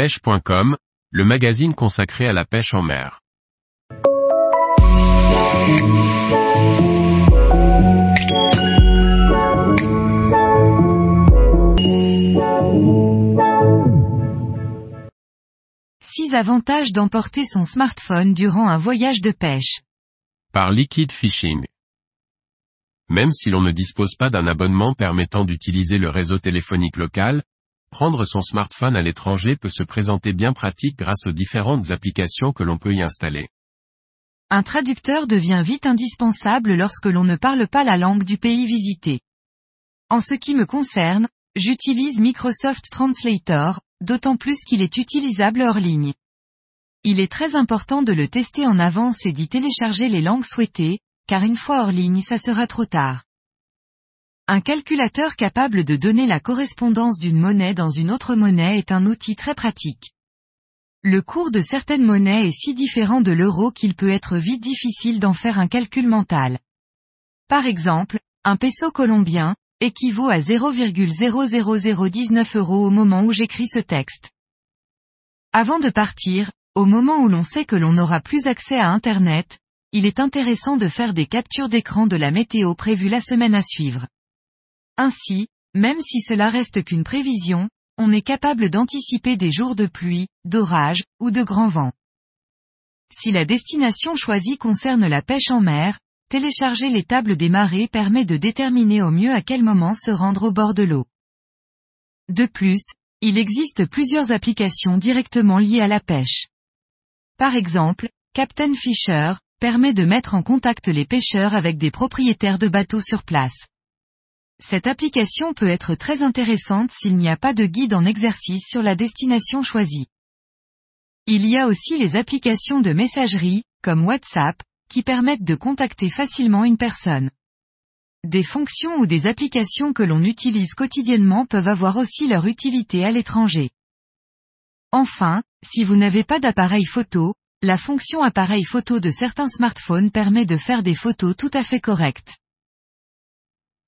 pêche.com, le magazine consacré à la pêche en mer. Six avantages d'emporter son smartphone durant un voyage de pêche. Par Liquid Fishing. Même si l'on ne dispose pas d'un abonnement permettant d'utiliser le réseau téléphonique local, prendre son smartphone à l'étranger peut se présenter bien pratique grâce aux différentes applications que l'on peut y installer. Un traducteur devient vite indispensable lorsque l'on ne parle pas la langue du pays visité. En ce qui me concerne, j'utilise Microsoft Translator, d'autant plus qu'il est utilisable hors ligne. Il est très important de le tester en avance et d'y télécharger les langues souhaitées, car une fois hors ligne ça sera trop tard. Un calculateur capable de donner la correspondance d'une monnaie dans une autre monnaie est un outil très pratique. Le cours de certaines monnaies est si différent de l'euro qu'il peut être vite difficile d'en faire un calcul mental. Par exemple, un peso colombien, équivaut à 0,00019 euros au moment où j'écris ce texte. Avant de partir, au moment où l'on sait que l'on n'aura plus accès à Internet, il est intéressant de faire des captures d'écran de la météo prévue la semaine à suivre. Ainsi, même si cela reste qu'une prévision, on est capable d'anticiper des jours de pluie, d'orage, ou de grand vent. Si la destination choisie concerne la pêche en mer, télécharger les tables des marées permet de déterminer au mieux à quel moment se rendre au bord de l'eau. De plus, il existe plusieurs applications directement liées à la pêche. Par exemple, Captain Fisher, permet de mettre en contact les pêcheurs avec des propriétaires de bateaux sur place. Cette application peut être très intéressante s'il n'y a pas de guide en exercice sur la destination choisie. Il y a aussi les applications de messagerie, comme WhatsApp, qui permettent de contacter facilement une personne. Des fonctions ou des applications que l'on utilise quotidiennement peuvent avoir aussi leur utilité à l'étranger. Enfin, si vous n'avez pas d'appareil photo, la fonction appareil photo de certains smartphones permet de faire des photos tout à fait correctes.